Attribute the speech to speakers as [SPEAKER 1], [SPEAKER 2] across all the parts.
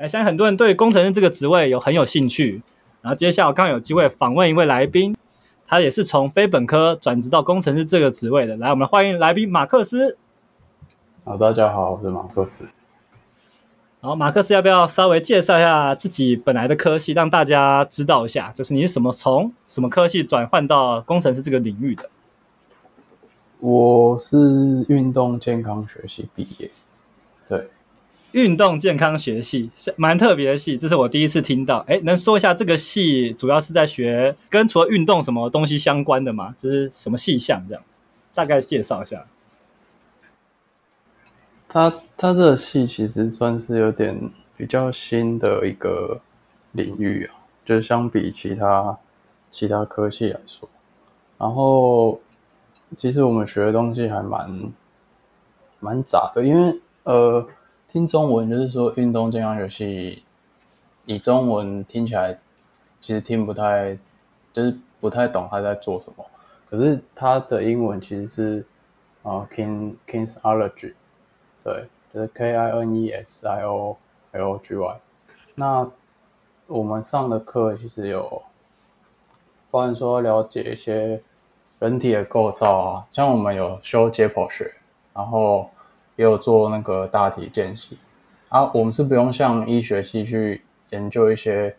[SPEAKER 1] 哎，相信很多人对工程师这个职位有很有兴趣。然后接下来我刚有机会访问一位来宾，他也是从非本科转职到工程师这个职位的。来，我们欢迎来宾马克思。
[SPEAKER 2] 好，大家好，我是马克思。
[SPEAKER 1] 然后马克思要不要稍微介绍一下自己本来的科系，让大家知道一下，就是你是什么从什么科系转换到工程师这个领域的？
[SPEAKER 2] 我是运动健康学系毕业，对，
[SPEAKER 1] 运动健康学系是蛮特别的系，这是我第一次听到。哎，能说一下这个系主要是在学跟除了运动什么东西相关的吗？就是什么细项这样子，大概介绍一下。
[SPEAKER 2] 他他这个系其实算是有点比较新的一个领域啊，就是相比其他其他科系来说，然后。其实我们学的东西还蛮蛮杂的，因为呃，听中文就是说运动健康学系，以中文听起来其实听不太，就是不太懂他在做什么。可是他的英文其实是啊、，King Kinesiology，对，就是 K I N E S I O L O G Y。那我们上的课其实有，包含说了解一些。人体的构造啊，像我们有修解剖学，然后也有做那个大体间隙啊。我们是不用像医学系去研究一些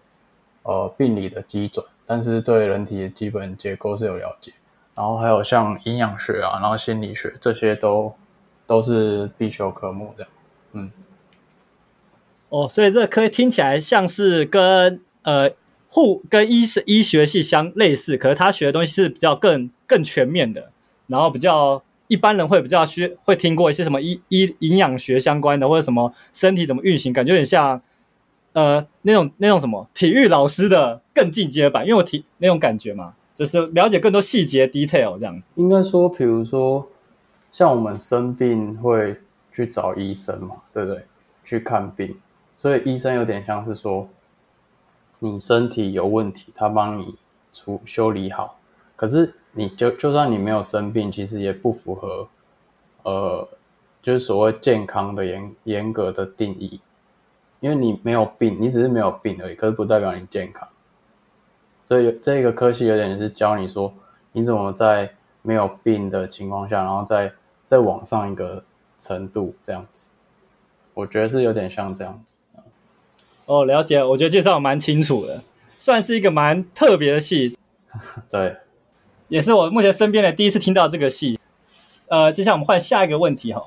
[SPEAKER 2] 呃病理的基准，但是对人体的基本结构是有了解。然后还有像营养学啊，然后心理学这些都都是必修科目这样。嗯，
[SPEAKER 1] 哦，所以这科听起来像是跟呃。护跟医是医学系相类似，可是他学的东西是比较更更全面的，然后比较一般人会比较需会听过一些什么医医营养学相关的，或者什么身体怎么运行，感觉有点像呃那种那种什么体育老师的更进阶版，因为我体那种感觉嘛，就是了解更多细节 detail 这样子。
[SPEAKER 2] 应该说，比如说像我们生病会去找医生嘛，对不对？去看病，所以医生有点像是说。你身体有问题，他帮你处修理好。可是你就就算你没有生病，其实也不符合，呃，就是所谓健康的严严格的定义。因为你没有病，你只是没有病而已，可是不代表你健康。所以这个科系有点是教你说，你怎么在没有病的情况下，然后再再往上一个程度这样子。我觉得是有点像这样子。
[SPEAKER 1] 哦，了解，我觉得介绍蛮清楚的，算是一个蛮特别的系，
[SPEAKER 2] 对，
[SPEAKER 1] 也是我目前身边的第一次听到这个戏。呃，接下来我们换下一个问题哈，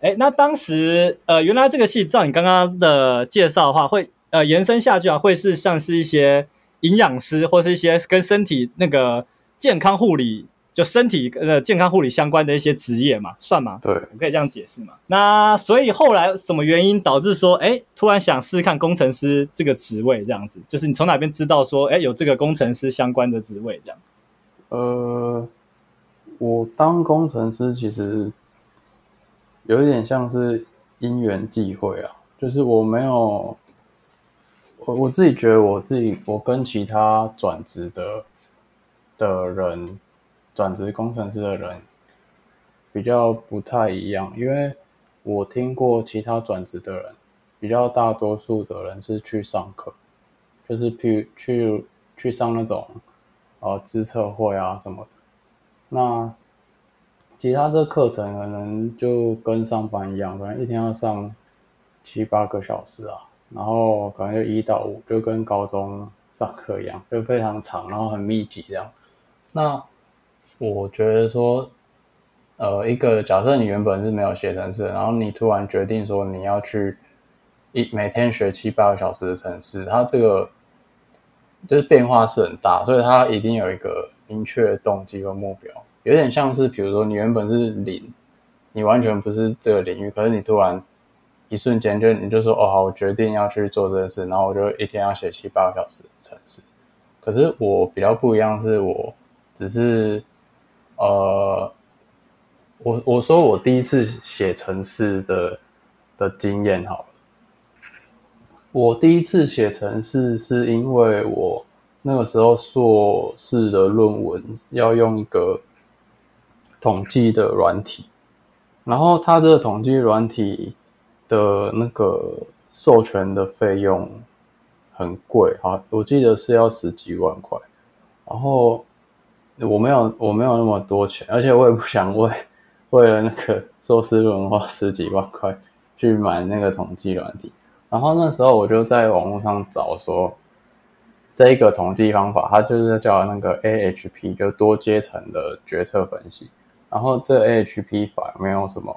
[SPEAKER 1] 哎，那当时呃，原来这个戏照你刚刚的介绍的话，会呃延伸下去啊，会是像是一些营养师或是一些跟身体那个健康护理。就身体呃健康护理相关的一些职业嘛，算吗？
[SPEAKER 2] 对，
[SPEAKER 1] 我可以这样解释嘛。那所以后来什么原因导致说，哎，突然想试试看工程师这个职位这样子？就是你从哪边知道说，哎，有这个工程师相关的职位这样？
[SPEAKER 2] 呃，我当工程师其实有一点像是因缘际会啊，就是我没有，我我自己觉得我自己我跟其他转职的的人。转职工程师的人比较不太一样，因为我听过其他转职的人，比较大多数的人是去上课，就是去去去上那种呃资测会啊什么的。那其他这课程可能就跟上班一样，可能一天要上七八个小时啊，然后可能就一到五，就跟高中上课一样，就非常长，然后很密集这样。那我觉得说，呃，一个假设你原本是没有写程式，然后你突然决定说你要去一每天学七八个小时的程式，它这个就是变化是很大，所以它一定有一个明确的动机和目标。有点像是，比如说你原本是零，你完全不是这个领域，可是你突然一瞬间就你就说哦好，我决定要去做这件事，然后我就一天要写七八个小时的程式。可是我比较不一样，是我只是。呃，我我说我第一次写程式的的经验好了。我第一次写程式是因为我那个时候硕士的论文要用一个统计的软体，然后它这个统计软体的那个授权的费用很贵啊，我记得是要十几万块。然后我没有我没有那么多钱，而且我也不想为为了那个 硕士论文花十几万块去买那个统计软体。然后那时候我就在网络上找说，这一个统计方法，它就是叫那个 AHP，就多阶层的决策分析。然后这 AHP 法有没有什么？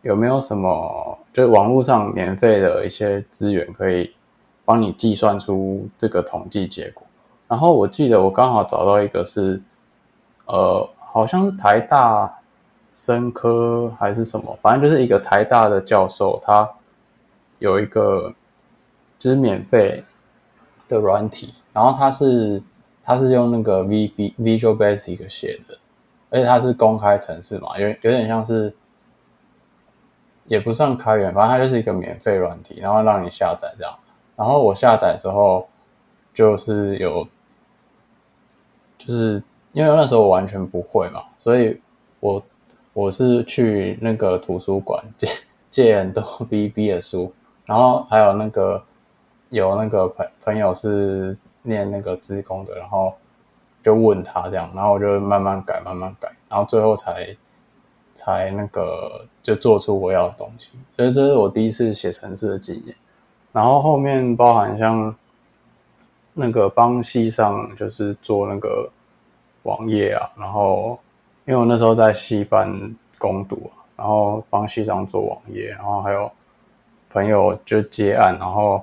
[SPEAKER 2] 有没有什么？就是网络上免费的一些资源可以帮你计算出这个统计结果？然后我记得我刚好找到一个是，呃，好像是台大生科还是什么，反正就是一个台大的教授，他有一个就是免费的软体，然后它是它是用那个 V B Visual Basic 写的。而且它是公开程式嘛，有有点像是，也不算开源，反正它就是一个免费软体，然后让你下载这样。然后我下载之后，就是有，就是因为那时候我完全不会嘛，所以我我是去那个图书馆借借很多 VB 的书，然后还有那个有那个朋朋友是念那个资工的，然后。就问他这样，然后我就慢慢改，慢慢改，然后最后才才那个就做出我要的东西。所以这是我第一次写程式的经验。然后后面包含像那个帮系上就是做那个网页啊，然后因为我那时候在系办工读，然后帮系上做网页，然后还有朋友就接案，然后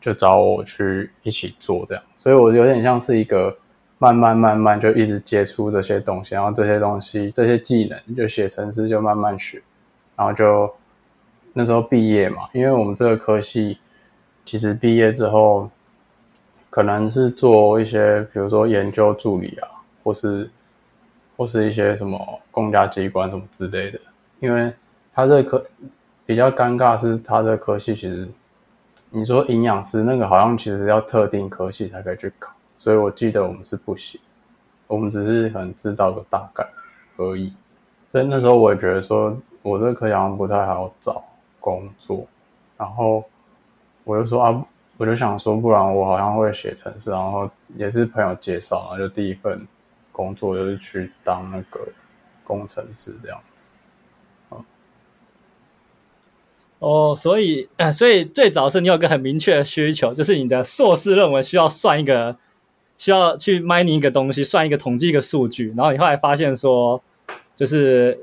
[SPEAKER 2] 就找我去一起做这样，所以我有点像是一个。慢慢慢慢就一直接触这些东西，然后这些东西这些技能就写程式就慢慢学，然后就那时候毕业嘛，因为我们这个科系其实毕业之后可能是做一些比如说研究助理啊，或是或是一些什么公家机关什么之类的，因为他这科比较尴尬是他这科系其实你说营养师那个好像其实要特定科系才可以去考。所以我记得我们是不行，我们只是很知道个大概而已。所以那时候我也觉得说，我这个科好像不太好找工作。然后我就说啊，我就想说，不然我好像会写程式，然后也是朋友介绍，然后就第一份工作就是去当那个工程师这样子。
[SPEAKER 1] 哦，所以 所以最早是你有个很明确的需求，就是你的硕士论文需要算一个。需要去 mining 一个东西，算一个统计一个数据，然后你后来发现说，就是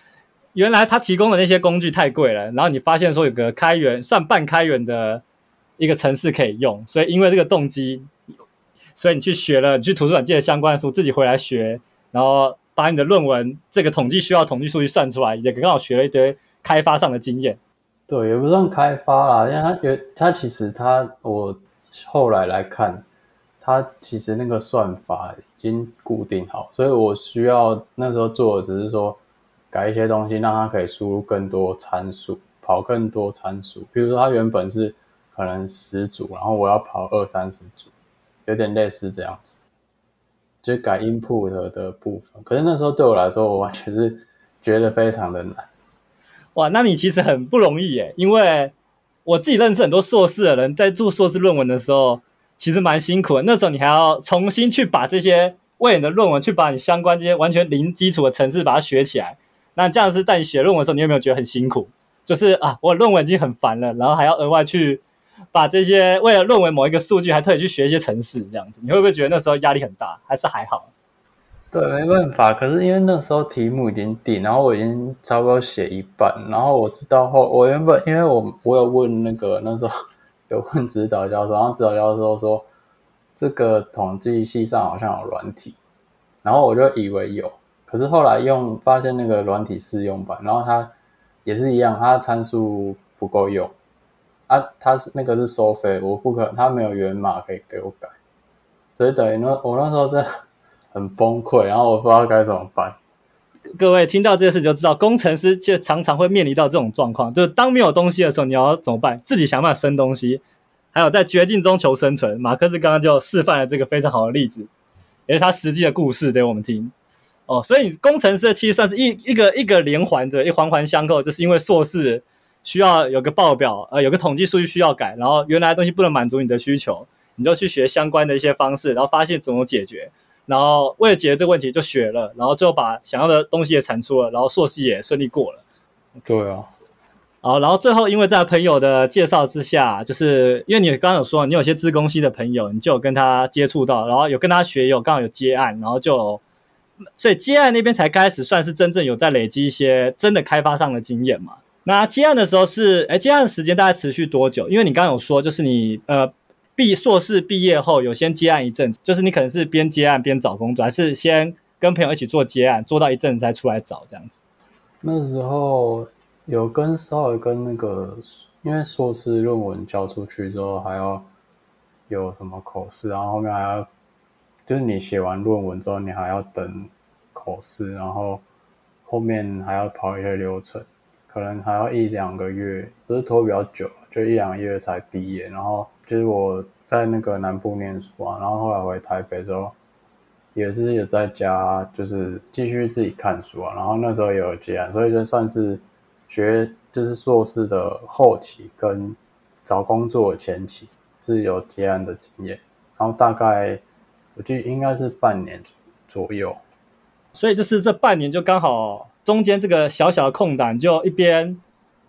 [SPEAKER 1] 原来他提供的那些工具太贵了，然后你发现说有个开源算半开源的一个程式可以用，所以因为这个动机，所以你去学了，你去图书馆借了相关的书，自己回来学，然后把你的论文这个统计需要统计数据算出来，也刚好学了一堆开发上的经验。
[SPEAKER 2] 对，也不算开发啦，因为他觉他其实他我后来来看。它其实那个算法已经固定好，所以我需要那时候做的只是说改一些东西，让它可以输入更多参数，跑更多参数。比如说它原本是可能十组，然后我要跑二三十组，有点类似这样子，就改 input 的部分。可是那时候对我来说，我完全是觉得非常的难。
[SPEAKER 1] 哇，那你其实很不容易耶，因为我自己认识很多硕士的人，在做硕士论文的时候。其实蛮辛苦的，那时候你还要重新去把这些为你的论文去把你相关这些完全零基础的程式把它学起来。那这样是在你写论文的时候，你有没有觉得很辛苦？就是啊，我论文已经很烦了，然后还要额外去把这些为了论文某一个数据，还特意去学一些程式，这样子，你会不会觉得那时候压力很大？还是还好？
[SPEAKER 2] 对，没办法。可是因为那时候题目已经定，然后我已经差不多写一半，然后我是到后，我原本因为我我有问那个那时候。有问指导教授，然后指导教授说，这个统计系上好像有软体，然后我就以为有，可是后来用发现那个软体试用版，然后它也是一样，它参数不够用啊，它是那个是收费，我不可，它没有源码可以给我改，所以等于那我那时候真的很崩溃，然后我不知道该怎么办。
[SPEAKER 1] 各位听到这件事就知道，工程师就常常会面临到这种状况，就是当没有东西的时候，你要怎么办？自己想办法生东西，还有在绝境中求生存。马克思刚刚就示范了这个非常好的例子，也是他实际的故事给我们听。哦，所以工程师其实算是一一个一个连环的，一环环相扣，就是因为硕士需要有个报表，呃，有个统计数据需要改，然后原来的东西不能满足你的需求，你就去学相关的一些方式，然后发现怎么解决，然后为了解决这个问题就学了，然后最后把想要的东西也产出了，然后硕士也顺利过了。
[SPEAKER 2] 对啊。
[SPEAKER 1] 好，然后最后因为在朋友的介绍之下，就是因为你刚刚有说你有些自工系的朋友，你就有跟他接触到，然后有跟他学，有刚好有接案，然后就，所以接案那边才开始算是真正有在累积一些真的开发上的经验嘛。那接案的时候是，哎，接案的时间大概持续多久？因为你刚刚有说，就是你呃毕硕士毕业后有先接案一阵子，就是你可能是边接案边找工作，还是先跟朋友一起做接案，做到一阵再出来找这样子？
[SPEAKER 2] 那时候。有跟稍微跟那个，因为硕士论文交出去之后，还要有什么口试，然后后面还要，就是你写完论文之后，你还要等口试，然后后面还要跑一些流程，可能还要一两个月，不是拖比较久，就一两个月才毕业。然后就是我在那个南部念书啊，然后后来回台北之后，也是有在家，就是继续自己看书啊，然后那时候也有接案，所以就算是。学就是硕士的后期跟找工作前期是有接案的经验，然后大概我记得应该是半年左右，
[SPEAKER 1] 所以就是这半年就刚好中间这个小小的空档，就一边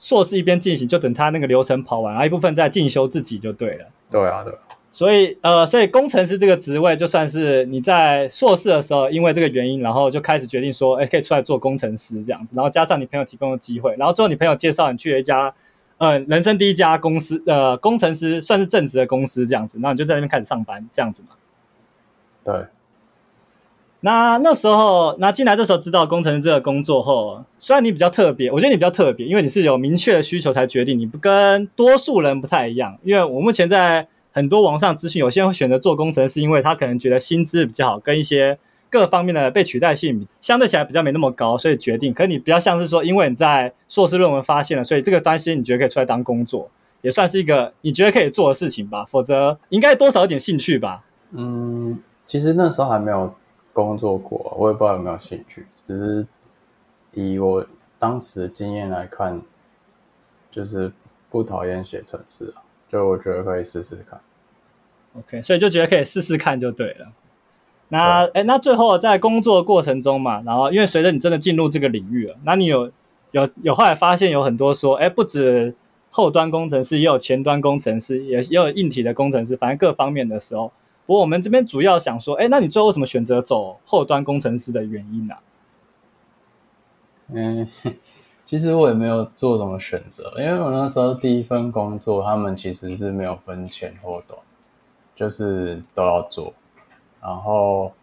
[SPEAKER 1] 硕士一边进行，就等他那个流程跑完，然后一部分再进修自己就对了。
[SPEAKER 2] 对啊，对。
[SPEAKER 1] 所以，呃，所以工程师这个职位，就算是你在硕士的时候，因为这个原因，然后就开始决定说，哎，可以出来做工程师这样子。然后加上你朋友提供的机会，然后最后你朋友介绍你去了一家，呃，人生第一家公司，呃，工程师算是正职的公司这样子。然后你就在那边开始上班这样子嘛。
[SPEAKER 2] 对。
[SPEAKER 1] 那那时候，那进来这时候知道工程师这个工作后，虽然你比较特别，我觉得你比较特别，因为你是有明确的需求才决定，你不跟多数人不太一样。因为我目前在。很多网上资讯，有些人会选择做工程师，因为他可能觉得薪资比较好，跟一些各方面的被取代性相对起来比较没那么高，所以决定。可是你比较像是说，因为你在硕士论文发现了，所以这个担心你觉得可以出来当工作，也算是一个你觉得可以做的事情吧。否则应该多少有点兴趣吧？
[SPEAKER 2] 嗯，其实那时候还没有工作过，我也不知道有没有兴趣。只是以我当时的经验来看，就是不讨厌写程式啊。就我觉得可以试试看
[SPEAKER 1] ，OK，所以就觉得可以试试看就对了。那哎，那最后在工作过程中嘛，然后因为随着你真的进入这个领域了，那你有有有后来发现有很多说，哎，不止后端工程师，也有前端工程师，也也有硬体的工程师，反正各方面的时候。不过我们这边主要想说，哎，那你最后为什么选择走后端工程师的原因呢？
[SPEAKER 2] 嗯。其实我也没有做什么选择，因为我那时候第一份工作，他们其实是没有分前后端，就是都要做。然后，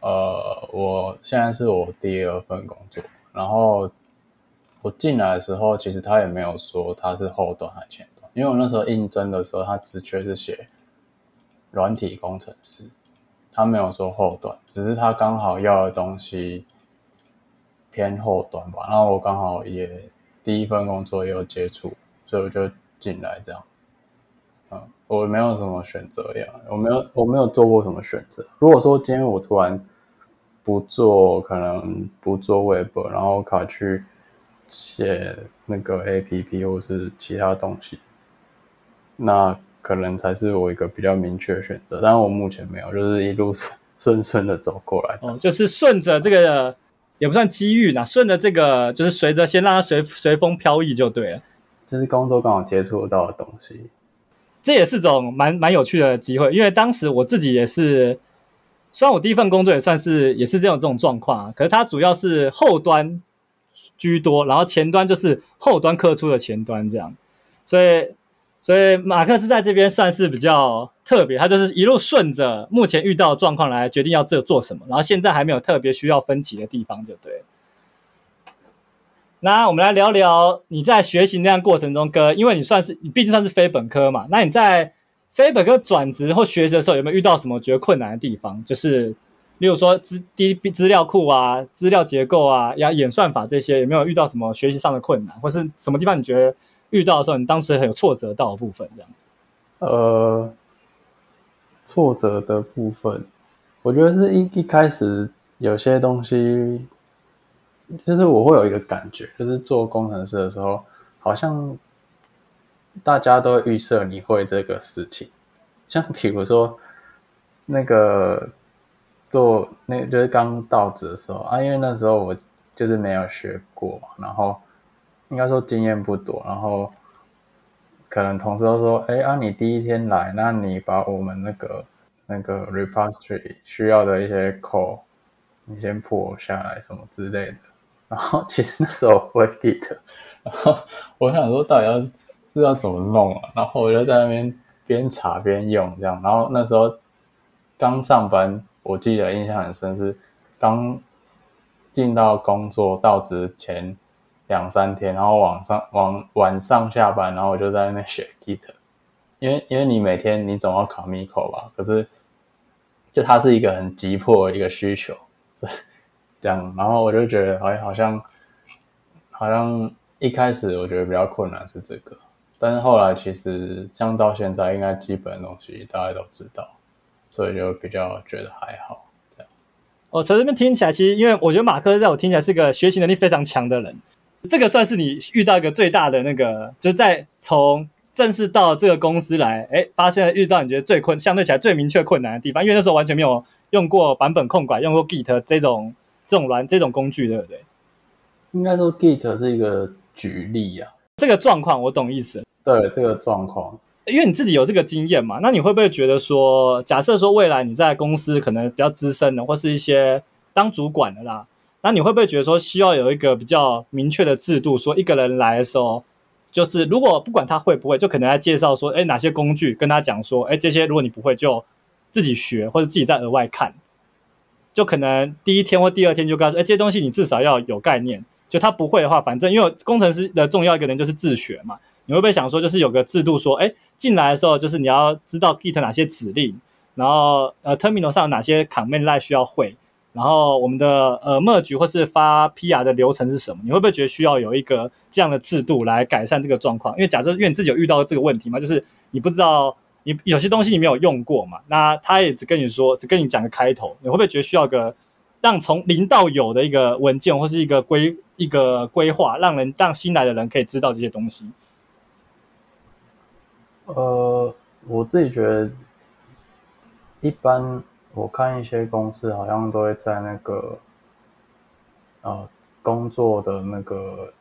[SPEAKER 2] 呃，我现在是我第二份工作，然后我进来的时候，其实他也没有说他是后端还是前端，因为我那时候应征的时候，他职缺是写软体工程师，他没有说后端，只是他刚好要的东西。偏后端吧，然后我刚好也第一份工作也有接触，所以我就进来这样。嗯，我没有什么选择呀，我没有我没有做过什么选择。如果说今天我突然不做，可能不做 Web，然后卡去写那个 APP 或是其他东西，那可能才是我一个比较明确的选择。但是我目前没有，就是一路顺顺顺的走过来。
[SPEAKER 1] 哦，就是顺着这个。也不算机遇啦，顺着这个就是随着先让它随随风飘逸就对了。
[SPEAKER 2] 就是工作刚好接触到的东西，
[SPEAKER 1] 这也是种蛮蛮有趣的机会。因为当时我自己也是，虽然我第一份工作也算是也是这种这种状况，可是它主要是后端居多，然后前端就是后端客出的前端这样，所以。所以马克思在这边算是比较特别，他就是一路顺着目前遇到的状况来决定要这做什么，然后现在还没有特别需要分歧的地方，就对。那我们来聊聊你在学习那样过程中，跟因为你算是你毕竟算是非本科嘛，那你在非本科转职或学习的时候，有没有遇到什么觉得困难的地方？就是例如说资低资料库啊、资料结构啊、呀演算法这些，有没有遇到什么学习上的困难，或是什么地方你觉得？遇到的时候，你当时很有挫折到的部分，这样子。
[SPEAKER 2] 呃，挫折的部分，我觉得是一一开始有些东西，就是我会有一个感觉，就是做工程师的时候，好像大家都预设你会这个事情，像比如说那个做那就是刚到职的时候啊，因为那时候我就是没有学过，然后应该说经验不多，然后可能同事都说：“哎啊，你第一天来，那你把我们那个那个 repository 需要的一些 code，你先破下来什么之类的。”然后其实那时候我会 Git。然后我想说，到底要是要怎么弄啊？然后我就在那边边查边用，这样。然后那时候刚上班，我记得印象很深是刚进到工作到职前两三天，然后晚上晚晚上下班，然后我就在那边学 Git，因为因为你每天你总要 commit code 吧，可是就它是一个很急迫的一个需求，这样。然后我就觉得，哎，好像好像。一开始我觉得比较困难是这个，但是后来其实像到现在，应该基本的东西大家都知道，所以就比较觉得还好。这样，
[SPEAKER 1] 哦，从这边听起来，其实因为我觉得马克在我听起来是个学习能力非常强的人，这个算是你遇到一个最大的那个，就是在从正式到这个公司来，哎，发现遇到你觉得最困，相对起来最明确困难的地方，因为那时候完全没有用过版本控管，用过 Git 这种这种软这种工具，对不对？
[SPEAKER 2] 应该说 Git 是一个。举例呀、啊，
[SPEAKER 1] 这个状况我懂意思。
[SPEAKER 2] 对，这个状况，
[SPEAKER 1] 因为你自己有这个经验嘛，那你会不会觉得说，假设说未来你在公司可能比较资深的，或是一些当主管的啦，那你会不会觉得说，需要有一个比较明确的制度，说一个人来的时候，就是如果不管他会不会，就可能来介绍说，哎，哪些工具跟他讲说，哎，这些如果你不会，就自己学或者自己再额外看，就可能第一天或第二天就告诉说，哎，这些东西你至少要有概念。就他不会的话，反正因为工程师的重要一个人就是自学嘛。你会不会想说，就是有个制度说，哎，进来的时候就是你要知道 Git 哪些指令，然后呃 Terminal 上哪些 Command Line 需要会，然后我们的呃 Merge 或是发 PR 的流程是什么？你会不会觉得需要有一个这样的制度来改善这个状况？因为假设因为你自己有遇到这个问题嘛，就是你不知道你有些东西你没有用过嘛，那他也只跟你说，只跟你讲个开头，你会不会觉得需要个？让从零到有的一个文件或是一个规一个规划，让人让新来的人可以知道这些东西。
[SPEAKER 2] 呃，我自己觉得，一般我看一些公司好像都会在那个，呃，工作的那个，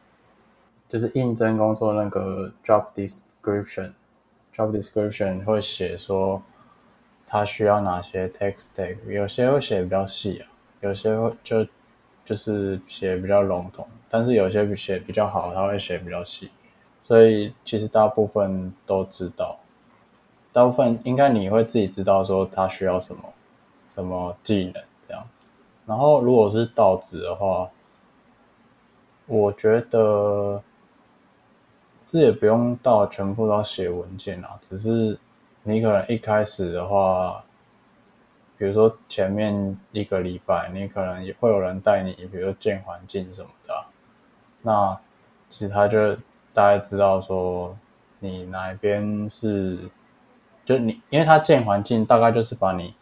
[SPEAKER 2] 就是应征工作那个 job description，job description 会写说他需要哪些 tech stack，有些会写比较细啊。有些会就就是写比较笼统，但是有些写比较好，他会写比较细，所以其实大部分都知道，大部分应该你会自己知道说他需要什么。什么技能这样。然后如果是到职的话，我觉得这也不用到全部都要写文件啊，只是你可能一开始的话。比如说前面一个礼拜，你可能也会有人带你，比如说建环境什么的，那其实他就大概知道说你哪一边是，就你，因为他建环境大概就是把你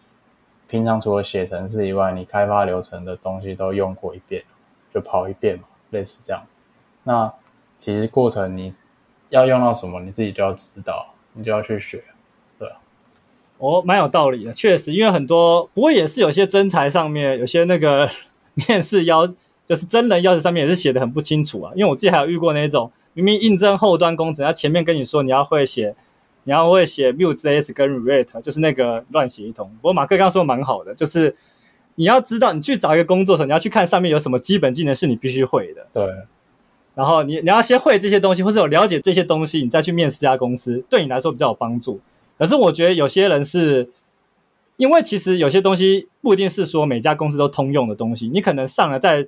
[SPEAKER 2] 平常除了写程式以外，你开发流程的东西都用过一遍，就跑一遍嘛，类似这样。那其实过程你要用到什么，你自己就要知道，你就要去学。
[SPEAKER 1] 对哦，蛮有道理的，确实，因为很多，不过也是有些真才上面，有些那个面试要，就是真人要求上面也是写的很不清楚啊。因为我自己还有遇过那种，明明应征后端工程，他前面跟你说你要会写，你要会写 Vue.js 跟 React，就是那个乱写一通。不过马克刚刚说的蛮好的，就是你要知道，你去找一个工作的时候，你要去看上面有什么基本技能是你必须会的。
[SPEAKER 2] 对。
[SPEAKER 1] 然后你你要先会这些东西，或者有了解这些东西，你再去面试这家公司，对你来说比较有帮助。可是我觉得有些人是，因为其实有些东西不一定是说每家公司都通用的东西，你可能上了在，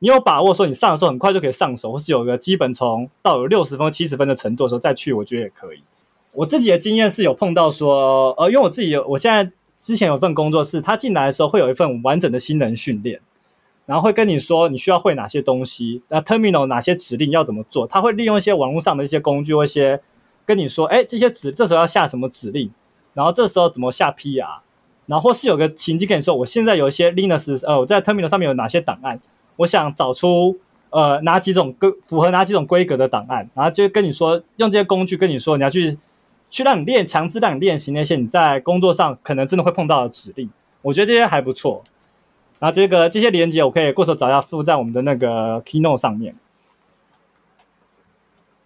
[SPEAKER 1] 你有把握说你上的时候很快就可以上手，或是有个基本从到有六十分、七十分的程度的时候再去，我觉得也可以。我自己的经验是有碰到说，呃，因为我自己有，我现在之前有份工作是，他进来的时候会有一份完整的新人训练，然后会跟你说你需要会哪些东西，那 terminal 哪些指令要怎么做，他会利用一些网络上的一些工具或一些。跟你说，哎，这些指这时候要下什么指令，然后这时候怎么下 PR，然后或是有个情境跟你说，我现在有一些 Linux，呃，我在 Terminal 上面有哪些档案，我想找出呃哪几种规符合哪几种规格的档案，然后就跟你说用这些工具跟你说你要去去让你练，强制让你练习那些你在工作上可能真的会碰到的指令。我觉得这些还不错。然后这个这些连接我可以过手找一下附在我们的那个 Keynote 上面。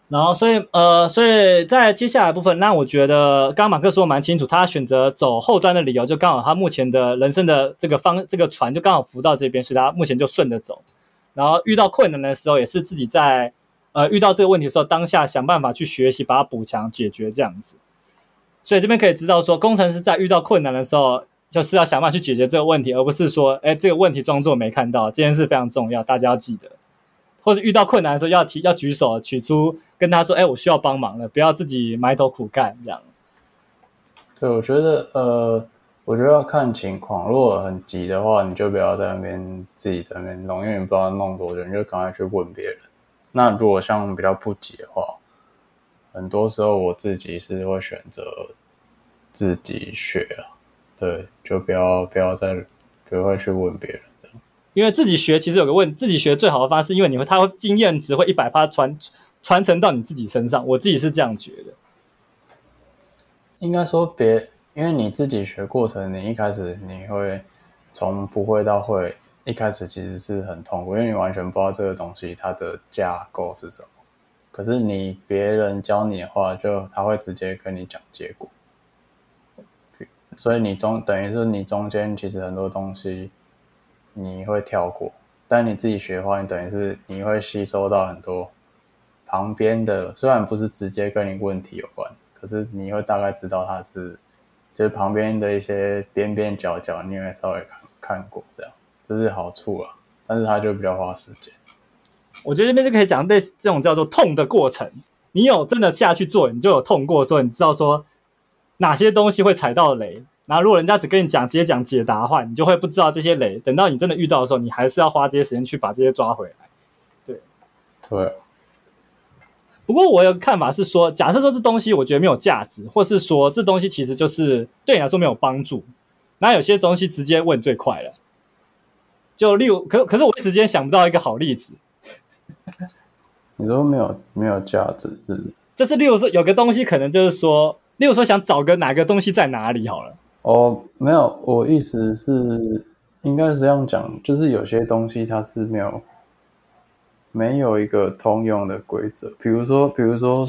[SPEAKER 1] 然后，所以，呃，所以在接下来部分，那我觉得刚刚马克说的蛮清楚，他选择走后端的理由，就刚好他目前的人生的这个方，这个船就刚好浮到这边，所以他目前就顺着走。然后遇到困难的时候，也是自己在，呃，遇到这个问题的时候，当下想办法去学习，把它补强解决这样子。所以这边可以知道说，工程师在遇到困难的时候，就是要想办法去解决这个问题，而不是说，哎，这个问题装作没看到，这件事非常重要，大家要记得。或者遇到困难的时候，要提要举手，取出跟他说：“哎，我需要帮忙了。”不要自己埋头苦干这样。
[SPEAKER 2] 对，我觉得，呃，我觉得要看情况。如果很急的话，你就不要在那边自己在那边弄，因为你不知道弄多久，你就赶快去问别人。那如果像比较不急的话，很多时候我自己是会选择自己学啊。对，就不要不要再不会去问别人。
[SPEAKER 1] 因为自己学其实有个问，自己学最好的方式，因为你会，他会经验值会一百趴传传承到你自己身上。我自己是这样觉得。
[SPEAKER 2] 应该说别，因为你自己学过程，你一开始你会从不会到会，一开始其实是很痛苦，因为你完全不知道这个东西它的架构是什么。可是你别人教你的话，就他会直接跟你讲结果。所以你中等于是你中间其实很多东西。你会跳过，但你自己学的话，你等于是你会吸收到很多旁边的，虽然不是直接跟你问题有关，可是你会大概知道它是，就是旁边的一些边边角角，你会稍微看看过，这样这是好处啊。但是它就比较花时间。
[SPEAKER 1] 我觉得这边就可以讲类似这种叫做痛的过程，你有真的下去做，你就有痛过，所以你知道说哪些东西会踩到雷。然后，如果人家只跟你讲直接讲解答的话，你就会不知道这些雷。等到你真的遇到的时候，你还是要花这些时间去把这些抓回来。对，
[SPEAKER 2] 对。
[SPEAKER 1] 不过我有个看法是说，假设说这东西我觉得没有价值，或是说这东西其实就是对你来说没有帮助，那有些东西直接问最快了。就例如，可可是我一时间想不到一个好例子。
[SPEAKER 2] 你说没有没有价值是？
[SPEAKER 1] 就是例如说有个东西可能就是说。例如说，想找个哪个东西在哪里好了。
[SPEAKER 2] 哦，没有，我意思是，应该是这样讲，就是有些东西它是没有没有一个通用的规则。比如说，比如说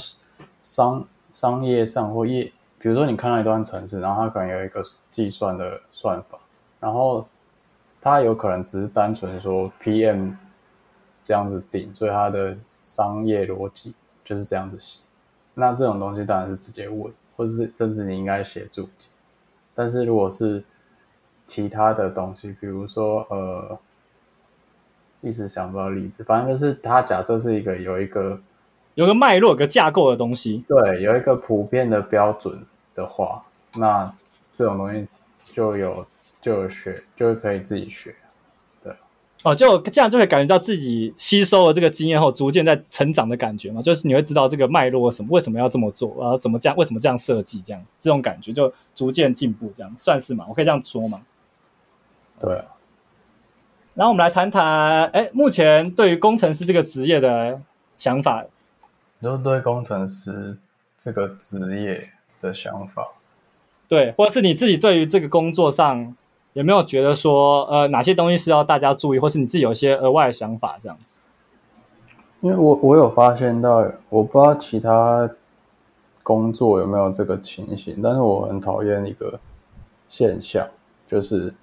[SPEAKER 2] 商商业上或业，比如说你看到一段程式，然后它可能有一个计算的算法，然后它有可能只是单纯说 PM 这样子定，所以它的商业逻辑就是这样子写。那这种东西当然是直接问。或者是甚至你应该写注解，但是如果是其他的东西，比如说呃，一直想不到例子，反正就是它假设是一个有一个
[SPEAKER 1] 有个脉络、有个架构的东西，
[SPEAKER 2] 对，有一个普遍的标准的话，那这种东西就有就有学，就可以自己学。
[SPEAKER 1] 对哦，就这样就会感觉到自己吸收了这个经验后，逐渐在成长的感觉嘛。就是你会知道这个脉络什么，为什么要这么做，然后怎么这样，为什么这样设计，这样这种感觉就逐渐进步，这样算是嘛？我可以这样说吗？
[SPEAKER 2] 对啊。
[SPEAKER 1] 然后我们来谈谈，哎，目前对于工程师这个职业的想法。
[SPEAKER 2] 你说对工程师这个职业的想法？
[SPEAKER 1] 对，或者是你自己对于这个工作上。有没有觉得说，呃，哪些东西是要大家注意，或是你自己有一些额外的想法这样子？
[SPEAKER 2] 因为我我有发现到，我不知道其他工作有没有这个情形，但是我很讨厌一个现象，就是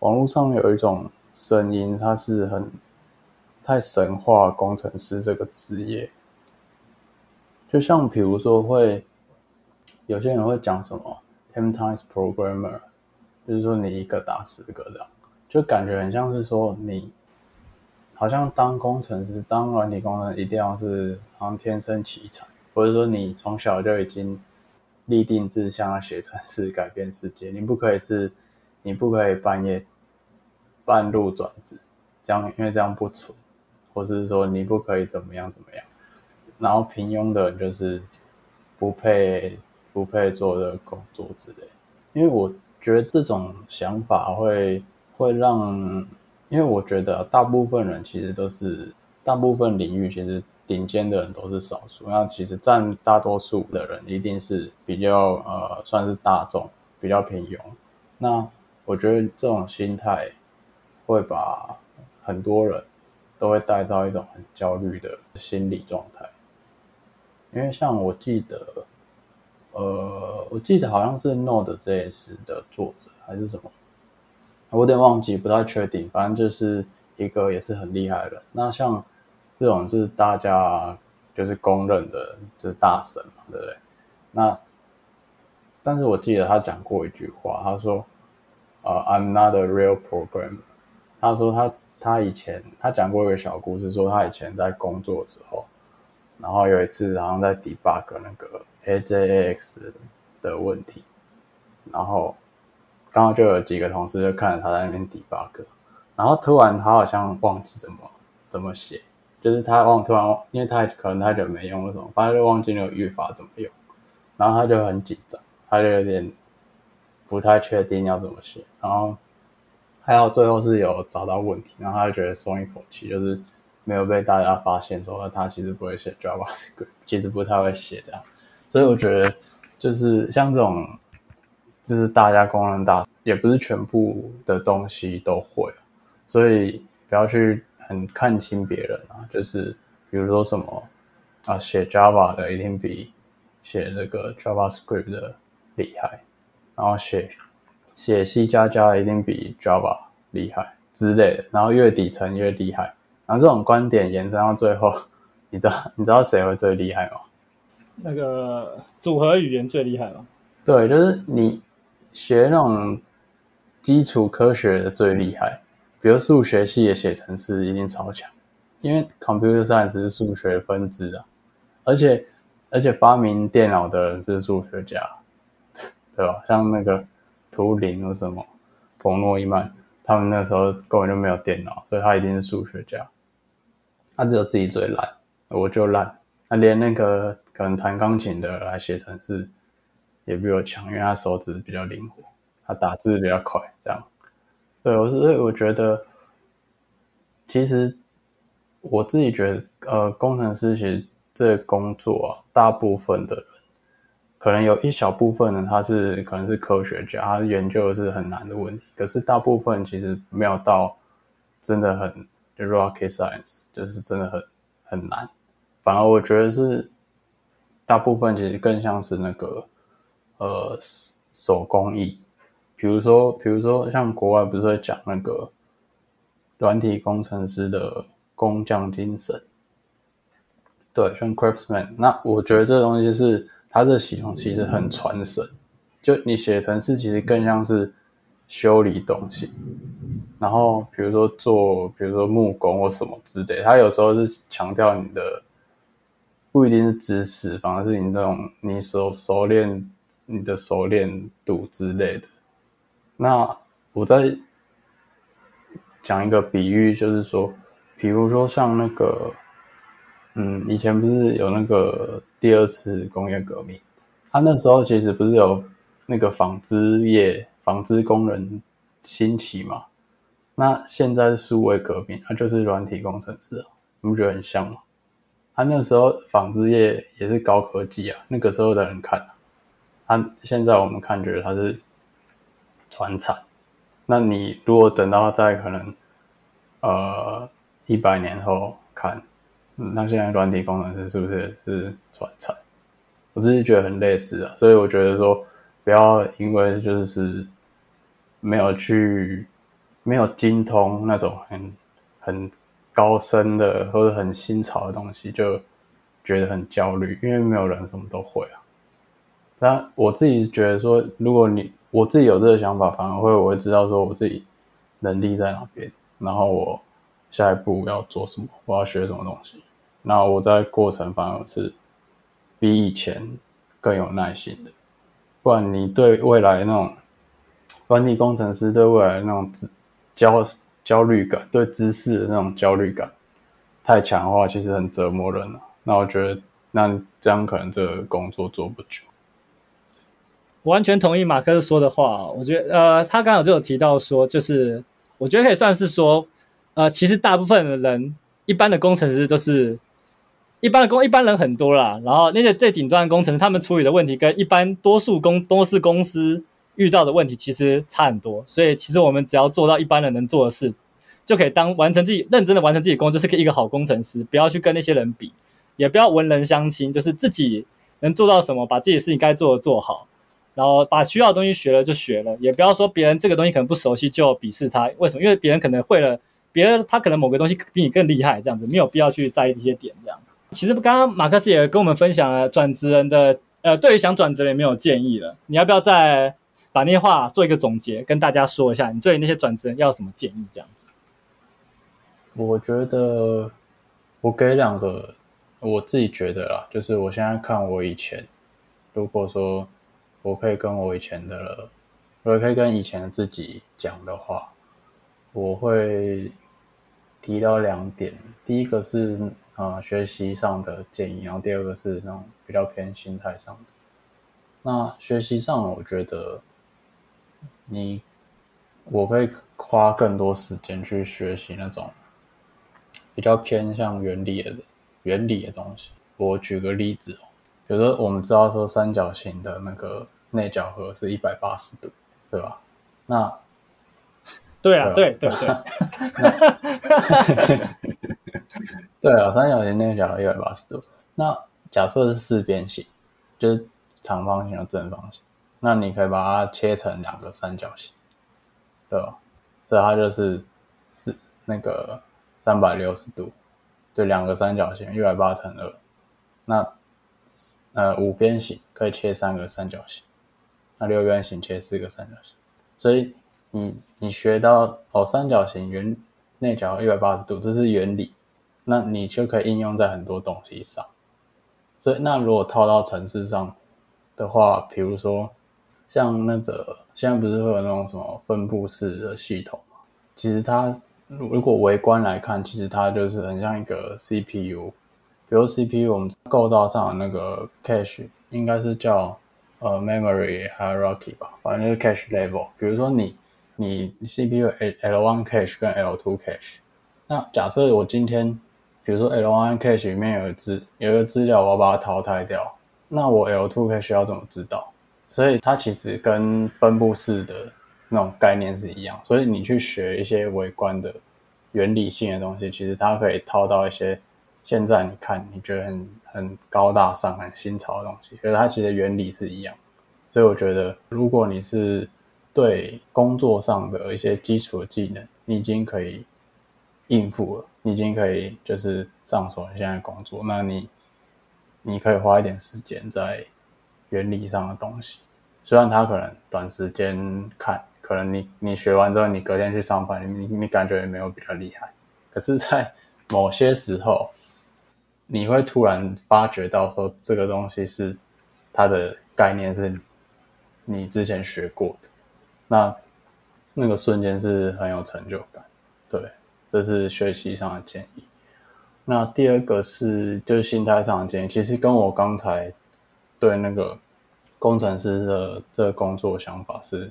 [SPEAKER 2] 网络上有一种声音，它是很太神化工程师这个职业，就像比如说会有些人会讲什么 ten times programmer。就是说，你一个打十个这样，就感觉很像是说你好像当工程师、当软体工程一定要是好像天生奇才，或者说你从小就已经立定志向要写程式改变世界。你不可以是，你不可以半夜半路转职，这样因为这样不纯，或是说你不可以怎么样怎么样。然后平庸的人就是不配不配做这个工作之类，因为我。觉得这种想法会会让，因为我觉得大部分人其实都是大部分领域其实顶尖的人都是少数，那其实占大多数的人一定是比较呃算是大众，比较平庸。那我觉得这种心态会把很多人都会带到一种很焦虑的心理状态，因为像我记得，呃，我记得好像是 Node.js 的作者还是什么，我有点忘记，不太确定。反正就是一个也是很厉害的。那像这种是大家就是公认的，就是大神嘛，对不对？那但是我记得他讲过一句话，他说：“呃，I'm not a real programmer。”他说他。他以前他讲过一个小故事，说他以前在工作的时候，然后有一次好像在 debug 那个 AJAX 的问题，然后刚好就有几个同事就看着他在那边 debug，然后突然他好像忘记怎么怎么写，就是他忘突然忘，因为他可能太久没用了什么，反正就忘记那个语法怎么用，然后他就很紧张，他就有点不太确定要怎么写，然后。还好最后是有找到问题，然后他就觉得松一口气，就是没有被大家发现说他其实不会写 JavaScript，其实不太会写这样。所以我觉得就是像这种，就是大家公认大，也不是全部的东西都会，所以不要去很看轻别人啊。就是比如说什么啊，写 Java 的一定比写那个 JavaScript 的厉害，然后写。写 C 加加一定比 Java 厉害之类的，然后越底层越厉害，然后这种观点延伸到最后，你知道你知道谁会最厉害吗？
[SPEAKER 1] 那个组合语言最厉害吗？
[SPEAKER 2] 对，就是你学那种基础科学的最厉害，比如数学系的写程式一定超强，因为 Computer Science 是数学分支啊，而且而且发明电脑的人是数学家，对吧？像那个。图灵或什么，冯诺依曼，他们那时候根本就没有电脑，所以他一定是数学家。他只有自己最烂，我就烂。他连那个可能弹钢琴的来写程式也比我强，因为他手指比较灵活，他打字比较快。这样，对，我是所以我觉得，其实我自己觉得，呃，工程师其实这工作啊，大部分的人。可能有一小部分呢，他是可能是科学家，他研究的是很难的问题。可是大部分其实没有到真的很 rocket science，就是真的很很难。反而我觉得是大部分其实更像是那个呃手工艺，比如说比如说像国外不是会讲那个软体工程师的工匠精神，对，像 craftsman。那我觉得这个东西是。它这系统其实很传神，就你写程式其实更像是修理东西，然后比如说做，比如说木工或什么之类，它有时候是强调你的不一定是知识，反而是你这种你熟熟练你的熟练度之类的。那我再讲一个比喻，就是说，比如说像那个。嗯，以前不是有那个第二次工业革命，他那时候其实不是有那个纺织业、纺织工人兴起嘛？那现在是数位革命，他就是软体工程师，你不觉得很像吗？他那时候纺织业也是高科技啊，那个时候的人看，他现在我们看觉得他是传产。那你如果等到在可能呃一百年后看。那现在软体工程师是不是也是传产？我自己觉得很类似啊，所以我觉得说不要因为就是没有去没有精通那种很很高深的或者很新潮的东西，就觉得很焦虑，因为没有人什么都会啊。但我自己觉得说，如果你我自己有这个想法，反而会我会知道说我自己能力在哪边，然后我下一步要做什么，我要学什么东西。那我在过程反而是比以前更有耐心的，不然你对未来那种软体工程师对未来那种焦焦虑感，对知识的那种焦虑感太强的话，其实很折磨人了。那我觉得，那这样可能这个工作做不久。
[SPEAKER 1] 我完全同意马克说的话。我觉得，呃，他刚刚就有提到说，就是我觉得可以算是说，呃，其实大部分的人。一般的工程师都是一般的工一般人很多啦，然后那些最顶端的工程，他们处理的问题跟一般多数公都是公司遇到的问题其实差很多，所以其实我们只要做到一般人能做的事，就可以当完成自己认真的完成自己工作，就是一个好工程师。不要去跟那些人比，也不要文人相轻，就是自己能做到什么，把自己的事情该做的做好，然后把需要的东西学了就学了，也不要说别人这个东西可能不熟悉就鄙视他。为什么？因为别人可能会了，别人他可能某个东西比你更厉害，这样子没有必要去在意这些点。这样，其实刚刚马克思也跟我们分享了转职人的，呃，对于想转职人没有建议了。你要不要再把那些话做一个总结，跟大家说一下，你对那些转职人要什么建议？这样子，
[SPEAKER 2] 我觉得我给两个，我自己觉得啦，就是我现在看我以前，如果说。我可以跟我以前的了，我可以跟以前的自己讲的话，我会提到两点。第一个是啊、学习上的建议，然后第二个是那种比较偏心态上的。那学习上，我觉得你我可以花更多时间去学习那种比较偏向原理的原理的东西。我举个例子哦，比如说我们知道说三角形的那个。内角和是一百八十度，对吧？那
[SPEAKER 1] 对啊，对对对，
[SPEAKER 2] 对啊，三角形内角一百八十度。那假设是四边形，就是长方形和正方形，那你可以把它切成两个三角形，对吧？所以它就是是那个三百六十度，就两个三角形一百八乘二，那呃五边形可以切三个三角形。那六边形切四个三角形，所以你你学到哦，三角形圆内角一百八十度，这是原理，那你就可以应用在很多东西上。所以那如果套到程式上的话，比如说像那个现在不是会有那种什么分布式的系统嘛？其实它如果微观来看，其实它就是很像一个 CPU。比如 CPU 我们构造上那个 cache 应该是叫。呃，memory hierarchy 吧，反正就是 cache level。比如说你，你 CPU L1 cache 跟 L2 cache，那假设我今天，比如说 L1 cache 里面有资有一个资料，我要把它淘汰掉，那我 L2 cache 要怎么知道？所以它其实跟分布式的那种概念是一样。所以你去学一些微观的原理性的东西，其实它可以套到一些。现在你看，你觉得很很高大上、很新潮的东西，可是它其实原理是一样。所以我觉得，如果你是对工作上的一些基础的技能，你已经可以应付了，你已经可以就是上手你现在工作，那你你可以花一点时间在原理上的东西。虽然他可能短时间看，可能你你学完之后，你隔天去上班，你你感觉也没有比较厉害，可是，在某些时候。你会突然发觉到说，这个东西是它的概念是你之前学过的，那那个瞬间是很有成就感。对，这是学习上的建议。那第二个是就是心态上的建议，其实跟我刚才对那个工程师的这个工作想法是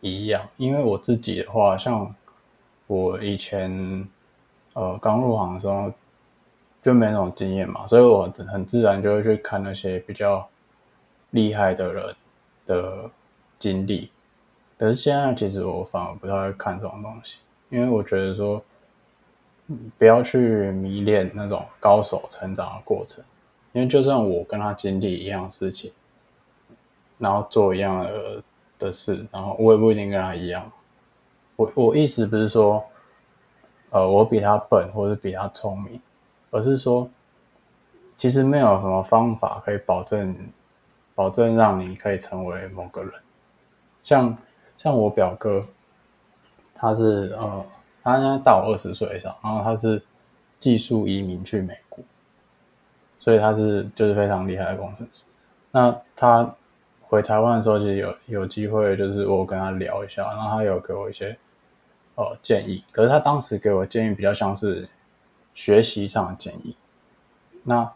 [SPEAKER 2] 一样。因为我自己的话，像我以前呃刚入行的时候。就没那种经验嘛，所以我很自然就会去看那些比较厉害的人的经历。可是现在其实我反而不太会看这种东西，因为我觉得说，不要去迷恋那种高手成长的过程，因为就算我跟他经历一样事情，然后做一样的的事，然后我也不一定跟他一样。我我意思不是说，呃，我比他笨或者比他聪明。而是说，其实没有什么方法可以保证，保证让你可以成为某个人。像像我表哥，他是呃，他应该大我二十岁以上，然后他是技术移民去美国，所以他是就是非常厉害的工程师。那他回台湾的时候，其实有有机会，就是我跟他聊一下，然后他有给我一些呃建议。可是他当时给我建议比较像是。学习上的建议，那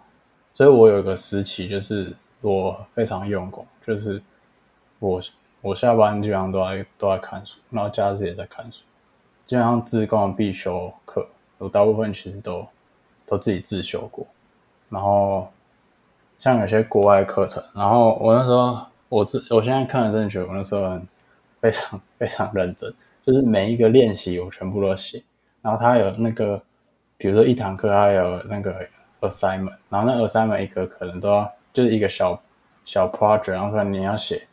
[SPEAKER 2] 所以，我有一个时期，就是我非常用功，就是我我下班基本上都在都在看书，然后假日也在看书，基本上自贡必修课我大部分其实都都自己自修过。然后像有些国外课程，然后我那时候我自我现在看了真的觉得我那时候很非常非常认真，就是每一个练习我全部都写。然后他有那个，比如说一堂课他有那个 assignment，然后那 assignment 一个可能都要就是一个小小 project，然后可能你要写。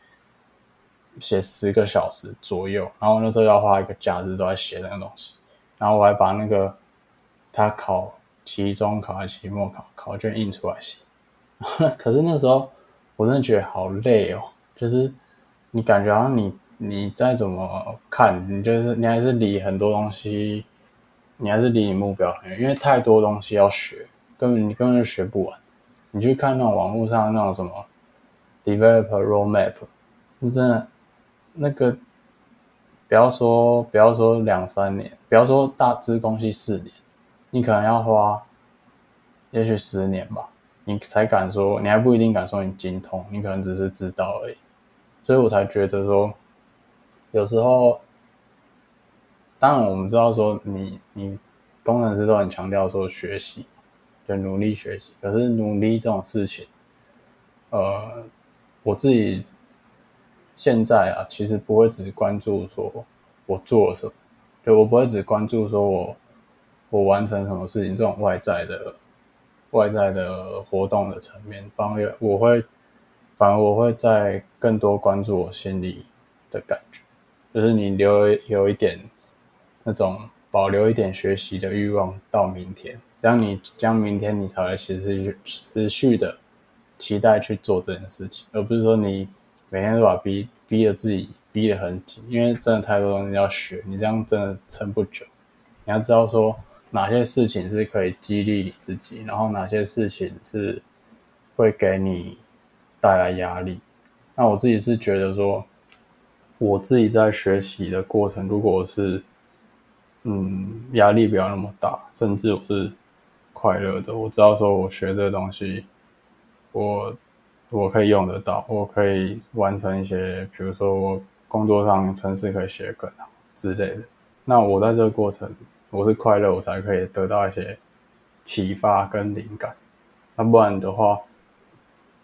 [SPEAKER 2] 写十个小时左右，然后那时候要花一个假日都在写那个东西，然后我还把那个他考期中考期末考考卷印出来写。可是那时候我真的觉得好累哦，就是你感觉好像你你再怎么看，你就是你还是离很多东西，你还是离你目标很远，因为太多东西要学，根本你根本就学不完。你去看那种网络上那种什么 developer roadmap，是真的。那个，不要说不要说两三年，不要说大资工系四年，你可能要花，也许十年吧，你才敢说，你还不一定敢说你精通，你可能只是知道而已。所以我才觉得说，有时候，当然我们知道说你，你工程师都很强调说学习，就努力学习，可是努力这种事情，呃，我自己。现在啊，其实不会只关注说我做什么，就我不会只关注说我我完成什么事情这种外在的外在的活动的层面，反而我会反而我会在更多关注我心里的感觉，就是你留有一点那种保留一点学习的欲望到明天，这样你将明天你才会其实持续的期待去做这件事情，而不是说你。每天都把逼逼着自己逼得很紧，因为真的太多东西要学，你这样真的撑不久。你要知道说哪些事情是可以激励你自己，然后哪些事情是会给你带来压力。那我自己是觉得说，我自己在学习的过程，如果是嗯压力不要那么大，甚至我是快乐的，我知道说我学这东西，我。我可以用得到，我可以完成一些，比如说我工作上程式可以写更好之类的。那我在这个过程，我是快乐，我才可以得到一些启发跟灵感。那不然的话，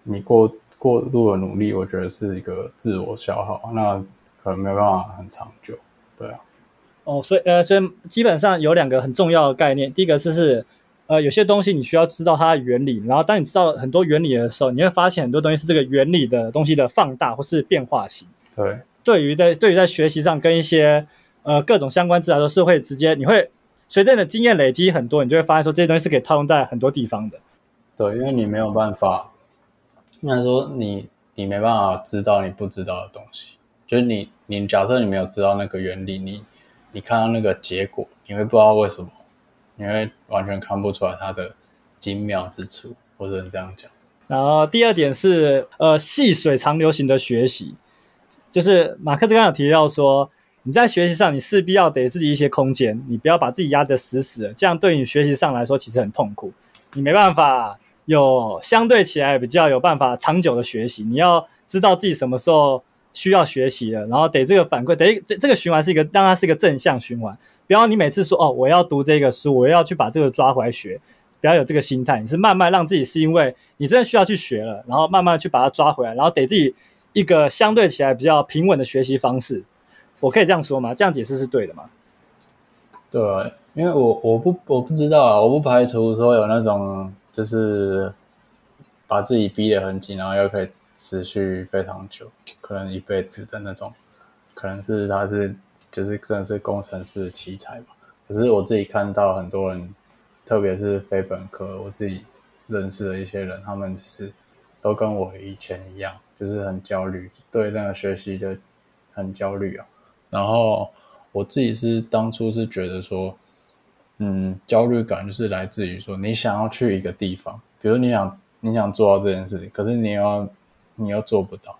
[SPEAKER 2] 你过过度的努力，我觉得是一个自我消耗，那可能没有办法很长久。对啊。
[SPEAKER 1] 哦，所以呃，所以基本上有两个很重要的概念，第一个是是。呃，有些东西你需要知道它的原理，然后当你知道很多原理的时候，你会发现很多东西是这个原理的东西的放大或是变化型。
[SPEAKER 2] 对，
[SPEAKER 1] 对于在对于在学习上跟一些呃各种相关字来说，是会直接你会随着你的经验累积很多，你就会发现说这些东西是可以套用在很多地方的。
[SPEAKER 2] 对，因为你没有办法，应该说你你没办法知道你不知道的东西，就是你你假设你没有知道那个原理，你你看到那个结果，你会不知道为什么。你会完全看不出来它的精妙之处，或者这样讲。
[SPEAKER 1] 然后第二点是，呃，细水长流型的学习，就是马克思刚刚有提到说，你在学习上你势必要给自己一些空间，你不要把自己压得死死的，这样对你学习上来说其实很痛苦，你没办法有相对起来比较有办法长久的学习。你要知道自己什么时候需要学习了，然后得这个反馈，得这这个循环是一个，当然是一个正向循环。不要你每次说哦，我要读这个书，我要去把这个抓回来学，不要有这个心态。你是慢慢让自己是因为你真的需要去学了，然后慢慢去把它抓回来，然后给自己一个相对起来比较平稳的学习方式。我可以这样说吗？这样解释是对的吗？
[SPEAKER 2] 对，因为我我不我不知道啊，我不排除说有那种就是把自己逼得很紧，然后又可以持续非常久，可能一辈子的那种，可能是他是。就是真的是工程师的奇才吧，可是我自己看到很多人，特别是非本科，我自己认识的一些人，他们其实都跟我以前一样，就是很焦虑，对那个学习就很焦虑啊。然后我自己是当初是觉得说，嗯，焦虑感就是来自于说，你想要去一个地方，比如你想你想做到这件事情，可是你要你又做不到。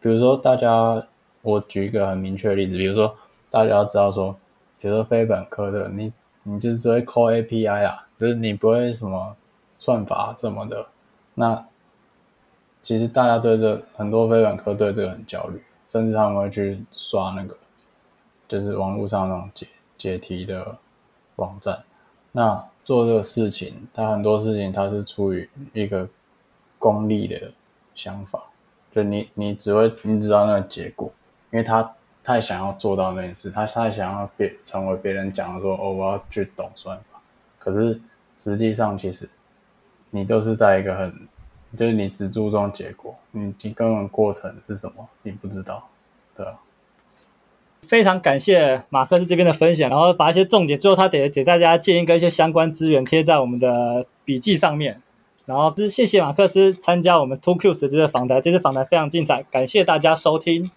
[SPEAKER 2] 比如说大家，我举一个很明确的例子，比如说。大家知道说，比如说非本科的，你你就只会 call API 啊，就是你不会什么算法什么的。那其实大家对这很多非本科对这个很焦虑，甚至他们会去刷那个，就是网络上那种解解题的网站。那做这个事情，他很多事情他是出于一个功利的想法，就你你只会你知道那个结果，因为他太想要做到那件事，他太想要别成为别人讲的说哦，我要去懂算法，可是实际上其实你都是在一个很，就是你只注重结果，你你根本过程是什么你不知道，对。
[SPEAKER 1] 非常感谢马克思这边的分享，然后把一些重点，最后他得给大家建议跟一些相关资源贴在我们的笔记上面。然后是谢谢马克思参加我们 two Q 十支的访谈，这次访谈非常精彩，感谢大家收听。